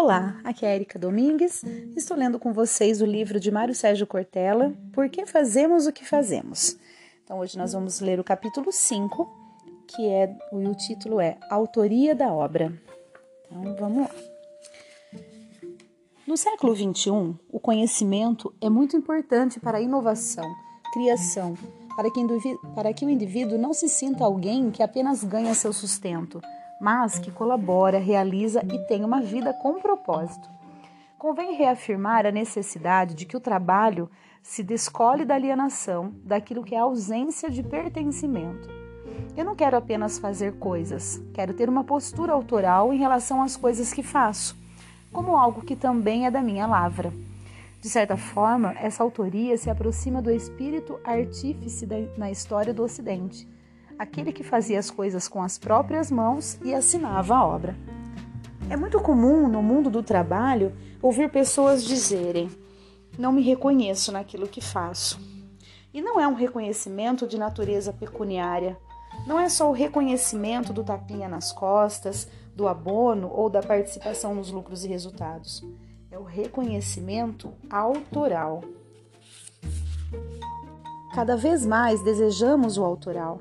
Olá, aqui é Erika Domingues. Estou lendo com vocês o livro de Mário Sérgio Cortella, Por que fazemos o que fazemos? Então, hoje nós vamos ler o capítulo 5, que é o título é Autoria da obra. Então, vamos lá. No século XXI, o conhecimento é muito importante para a inovação, criação, para que, para que o indivíduo não se sinta alguém que apenas ganha seu sustento, mas que colabora, realiza e tem uma vida com propósito. Convém reafirmar a necessidade de que o trabalho se descole da alienação, daquilo que é ausência de pertencimento. Eu não quero apenas fazer coisas, quero ter uma postura autoral em relação às coisas que faço, como algo que também é da minha lavra. De certa forma, essa autoria se aproxima do espírito artífice na história do Ocidente aquele que fazia as coisas com as próprias mãos e assinava a obra. É muito comum no mundo do trabalho ouvir pessoas dizerem: Não me reconheço naquilo que faço. E não é um reconhecimento de natureza pecuniária. Não é só o reconhecimento do tapinha nas costas, do abono ou da participação nos lucros e resultados. É o reconhecimento autoral. Cada vez mais desejamos o autoral.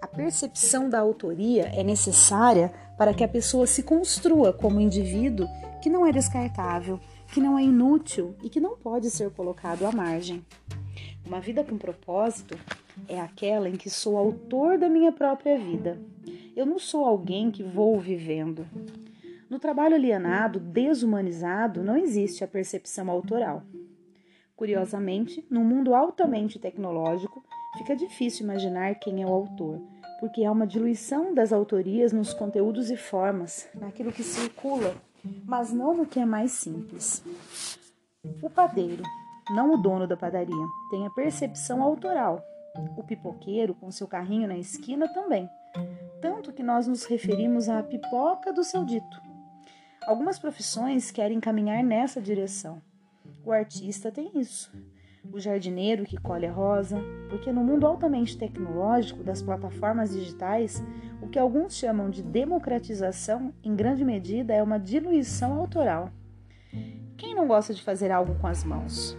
A percepção da autoria é necessária para que a pessoa se construa como indivíduo que não é descartável, que não é inútil e que não pode ser colocado à margem. Uma vida com propósito é aquela em que sou autor da minha própria vida. Eu não sou alguém que vou vivendo. No trabalho alienado, desumanizado, não existe a percepção autoral. Curiosamente, num mundo altamente tecnológico, fica difícil imaginar quem é o autor, porque há uma diluição das autorias nos conteúdos e formas, naquilo que circula, mas não no que é mais simples. O padeiro, não o dono da padaria, tem a percepção autoral. O pipoqueiro, com seu carrinho na esquina, também. Tanto que nós nos referimos à pipoca do seu dito. Algumas profissões querem caminhar nessa direção. O artista tem isso. O jardineiro que colhe a rosa, porque no mundo altamente tecnológico das plataformas digitais, o que alguns chamam de democratização, em grande medida, é uma diluição autoral. Quem não gosta de fazer algo com as mãos?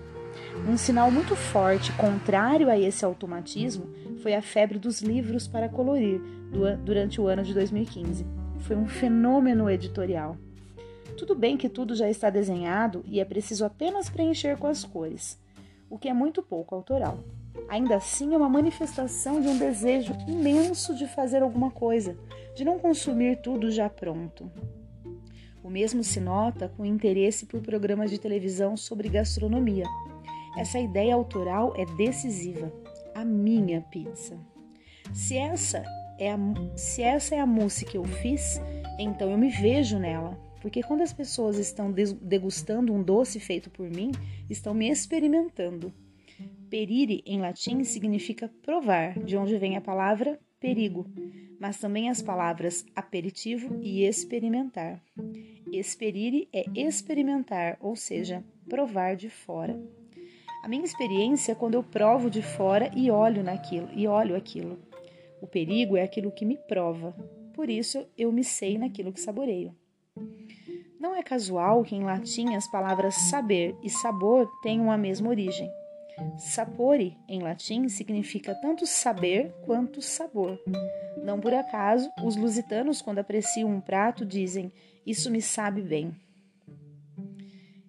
Um sinal muito forte, contrário a esse automatismo, foi a febre dos livros para colorir durante o ano de 2015. Foi um fenômeno editorial. Tudo bem que tudo já está desenhado e é preciso apenas preencher com as cores, o que é muito pouco autoral. Ainda assim, é uma manifestação de um desejo imenso de fazer alguma coisa, de não consumir tudo já pronto. O mesmo se nota com interesse por programas de televisão sobre gastronomia. Essa ideia autoral é decisiva. A minha pizza. Se essa é a, se essa é a mousse que eu fiz, então eu me vejo nela. Porque quando as pessoas estão degustando um doce feito por mim, estão me experimentando. Perire em latim significa provar, de onde vem a palavra perigo, mas também as palavras aperitivo e experimentar. Esperire é experimentar, ou seja, provar de fora. A minha experiência é quando eu provo de fora e olho naquilo e olho aquilo. O perigo é aquilo que me prova. Por isso eu me sei naquilo que saboreio. Não é casual que em latim as palavras saber e sabor tenham a mesma origem. Sapore, em latim, significa tanto saber quanto sabor. Não por acaso, os lusitanos, quando apreciam um prato, dizem: Isso me sabe bem.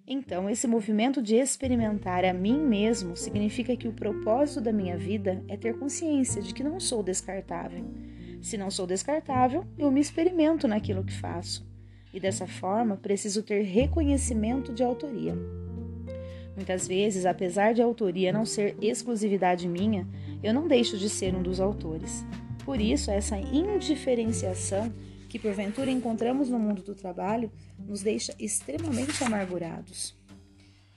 Então, esse movimento de experimentar a mim mesmo significa que o propósito da minha vida é ter consciência de que não sou descartável. Se não sou descartável, eu me experimento naquilo que faço e dessa forma preciso ter reconhecimento de autoria. Muitas vezes, apesar de a autoria não ser exclusividade minha, eu não deixo de ser um dos autores. Por isso, essa indiferenciação que porventura encontramos no mundo do trabalho nos deixa extremamente amargurados.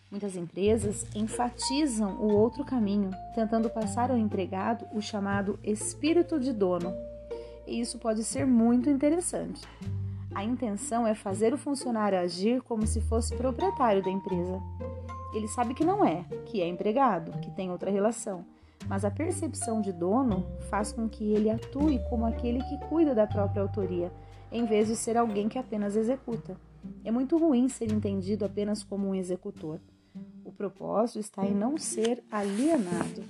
Muitas empresas enfatizam o outro caminho, tentando passar ao empregado o chamado espírito de dono. E isso pode ser muito interessante. A intenção é fazer o funcionário agir como se fosse proprietário da empresa. Ele sabe que não é, que é empregado, que tem outra relação, mas a percepção de dono faz com que ele atue como aquele que cuida da própria autoria, em vez de ser alguém que apenas executa. é muito ruim ser entendido apenas como um executor. O propósito está em não ser alienado.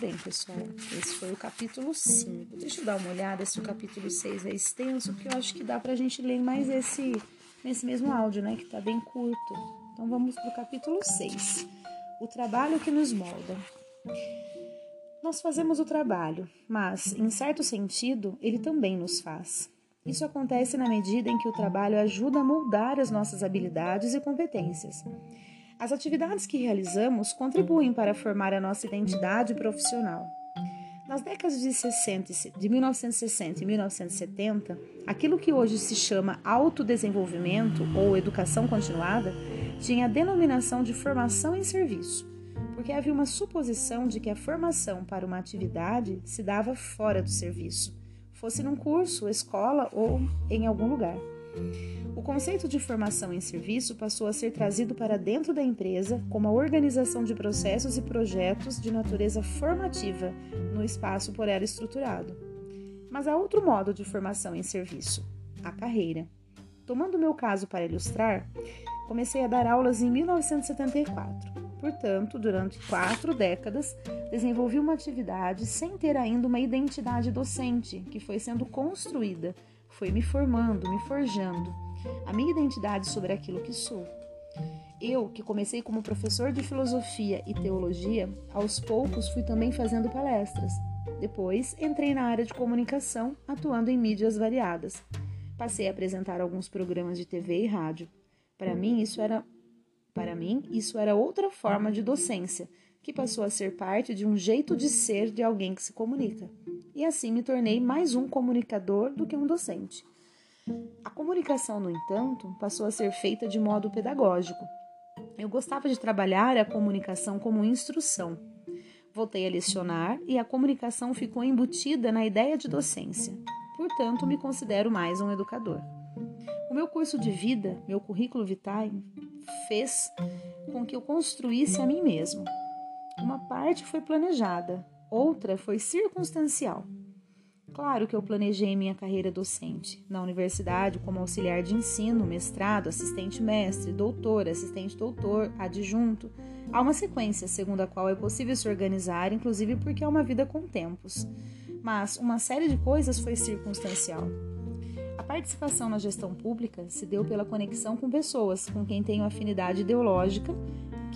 Bem, pessoal. Esse foi o capítulo 5. Deixa eu dar uma olhada se o capítulo 6 é extenso, porque eu acho que dá pra gente ler mais esse nesse mesmo áudio, né, que tá bem curto. Então vamos pro capítulo 6. O trabalho que nos molda. Nós fazemos o trabalho, mas, em certo sentido, ele também nos faz. Isso acontece na medida em que o trabalho ajuda a moldar as nossas habilidades e competências. As atividades que realizamos contribuem para formar a nossa identidade profissional. Nas décadas de, 60, de 1960 e 1970, aquilo que hoje se chama autodesenvolvimento ou educação continuada tinha a denominação de formação em serviço, porque havia uma suposição de que a formação para uma atividade se dava fora do serviço, fosse num curso, escola ou em algum lugar. O conceito de formação em serviço passou a ser trazido para dentro da empresa como a organização de processos e projetos de natureza formativa no espaço por ela estruturado. Mas há outro modo de formação em serviço, a carreira. Tomando meu caso para ilustrar, comecei a dar aulas em 1974. Portanto, durante quatro décadas, desenvolvi uma atividade sem ter ainda uma identidade docente que foi sendo construída foi me formando, me forjando a minha identidade sobre aquilo que sou. Eu, que comecei como professor de filosofia e teologia, aos poucos fui também fazendo palestras. Depois, entrei na área de comunicação, atuando em mídias variadas. Passei a apresentar alguns programas de TV e rádio. Para mim, isso era para mim, isso era outra forma de docência, que passou a ser parte de um jeito de ser de alguém que se comunica e assim me tornei mais um comunicador do que um docente. A comunicação, no entanto, passou a ser feita de modo pedagógico. Eu gostava de trabalhar a comunicação como instrução. Voltei a lecionar e a comunicação ficou embutida na ideia de docência. Portanto, me considero mais um educador. O meu curso de vida, meu currículo vitae, fez com que eu construísse a mim mesmo. Uma parte foi planejada, outra foi circunstancial. Claro que eu planejei minha carreira docente. Na universidade, como auxiliar de ensino, mestrado, assistente mestre, doutor, assistente doutor, adjunto, há uma sequência segundo a qual é possível se organizar, inclusive porque é uma vida com tempos. Mas uma série de coisas foi circunstancial. A participação na gestão pública se deu pela conexão com pessoas com quem tenho afinidade ideológica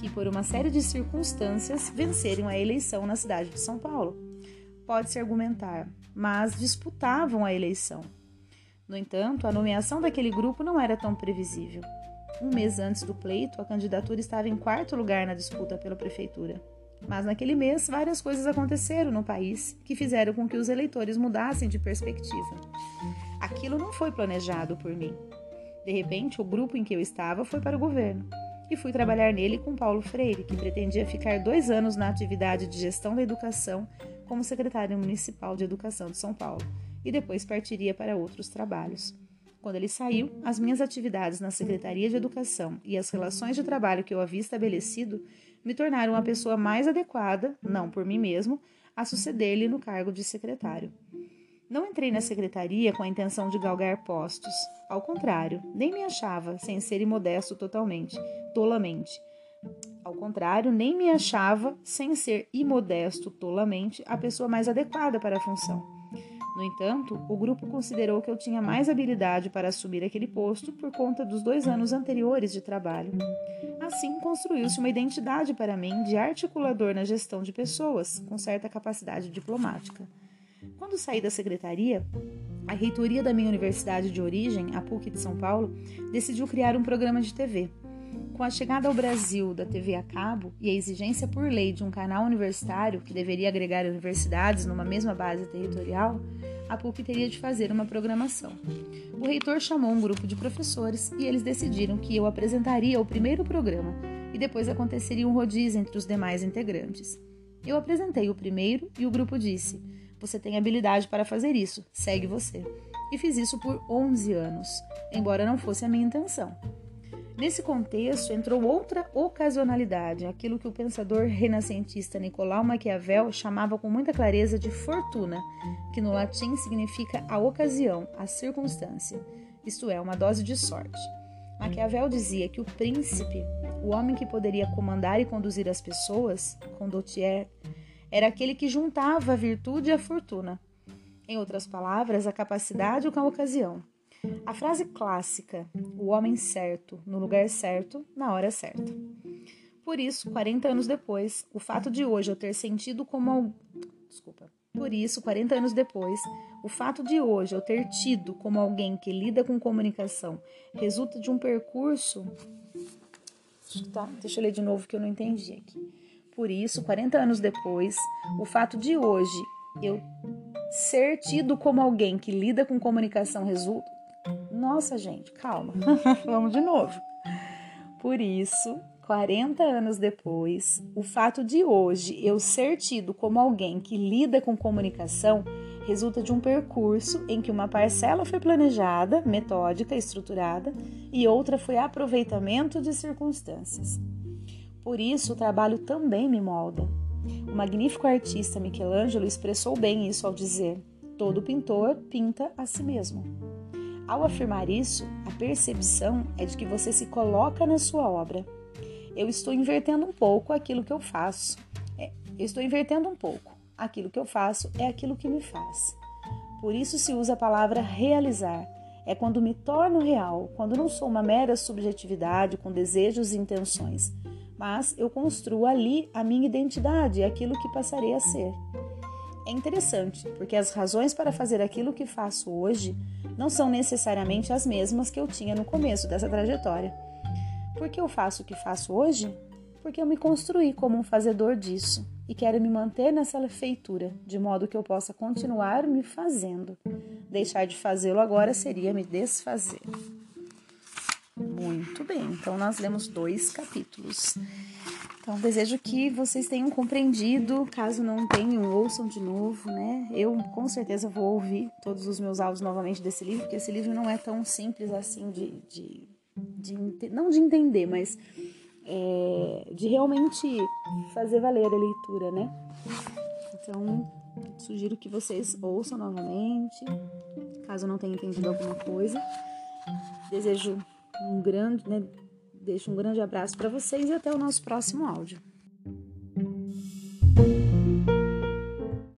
que, por uma série de circunstâncias, venceram a eleição na cidade de São Paulo. Pode-se argumentar, mas disputavam a eleição. No entanto, a nomeação daquele grupo não era tão previsível. Um mês antes do pleito, a candidatura estava em quarto lugar na disputa pela prefeitura. Mas naquele mês, várias coisas aconteceram no país que fizeram com que os eleitores mudassem de perspectiva. Aquilo não foi planejado por mim. De repente, o grupo em que eu estava foi para o governo e fui trabalhar nele com Paulo Freire, que pretendia ficar dois anos na atividade de gestão da educação como secretário municipal de educação de São Paulo e depois partiria para outros trabalhos. Quando ele saiu, as minhas atividades na Secretaria de Educação e as relações de trabalho que eu havia estabelecido me tornaram a pessoa mais adequada, não por mim mesmo, a suceder-lhe no cargo de secretário. Não entrei na secretaria com a intenção de galgar postos. Ao contrário, nem me achava, sem ser imodesto totalmente, tolamente. Ao contrário, nem me achava, sem ser imodesto tolamente, a pessoa mais adequada para a função. No entanto, o grupo considerou que eu tinha mais habilidade para assumir aquele posto por conta dos dois anos anteriores de trabalho. Assim, construiu-se uma identidade para mim de articulador na gestão de pessoas, com certa capacidade diplomática. Quando saí da secretaria, a reitoria da minha universidade de origem, a PUC de São Paulo, decidiu criar um programa de TV. Com a chegada ao Brasil da TV a cabo e a exigência por lei de um canal universitário que deveria agregar universidades numa mesma base territorial, a PUC teria de fazer uma programação. O reitor chamou um grupo de professores e eles decidiram que eu apresentaria o primeiro programa e depois aconteceria um rodízio entre os demais integrantes. Eu apresentei o primeiro e o grupo disse: você tem habilidade para fazer isso, segue você. E fiz isso por 11 anos, embora não fosse a minha intenção. Nesse contexto entrou outra ocasionalidade, aquilo que o pensador renascentista Nicolau Maquiavel chamava com muita clareza de fortuna, que no latim significa a ocasião, a circunstância. isto é, uma dose de sorte. Maquiavel dizia que o príncipe, o homem que poderia comandar e conduzir as pessoas, condottiere, era aquele que juntava a virtude e a fortuna. Em outras palavras, a capacidade com a ocasião. A frase clássica, o homem certo, no lugar certo, na hora certa. Por isso, 40 anos depois, o fato de hoje eu ter sentido como. Desculpa. Por isso, 40 anos depois, o fato de hoje eu ter tido como alguém que lida com comunicação resulta de um percurso. Tá, deixa eu ler de novo que eu não entendi aqui. Por isso, 40 anos depois, o fato de hoje eu ser tido como alguém que lida com comunicação resulta. Nossa, gente, calma. Vamos de novo. Por isso, 40 anos depois, o fato de hoje eu ser tido como alguém que lida com comunicação resulta de um percurso em que uma parcela foi planejada, metódica, estruturada e outra foi aproveitamento de circunstâncias. Por isso, o trabalho também me molda. O magnífico artista Michelangelo expressou bem isso ao dizer: todo pintor pinta a si mesmo. Ao afirmar isso, a percepção é de que você se coloca na sua obra eu estou invertendo um pouco aquilo que eu faço. É, eu estou invertendo um pouco. Aquilo que eu faço é aquilo que me faz. Por isso se usa a palavra realizar. É quando me torno real, quando não sou uma mera subjetividade com desejos e intenções, mas eu construo ali a minha identidade, aquilo que passarei a ser. É interessante, porque as razões para fazer aquilo que faço hoje não são necessariamente as mesmas que eu tinha no começo dessa trajetória. Por que eu faço o que faço hoje? Porque eu me construí como um fazedor disso e quero me manter nessa feitura, de modo que eu possa continuar me fazendo. Deixar de fazê-lo agora seria me desfazer. Muito bem, então nós lemos dois capítulos. Então desejo que vocês tenham compreendido, caso não tenham, ouçam de novo, né? Eu com certeza vou ouvir todos os meus áudios novamente desse livro, porque esse livro não é tão simples assim de, de de não de entender, mas é, de realmente fazer valer a leitura, né? Então, sugiro que vocês ouçam novamente, caso não tenha entendido alguma coisa. Desejo um grande, né, deixo um grande abraço para vocês e até o nosso próximo áudio.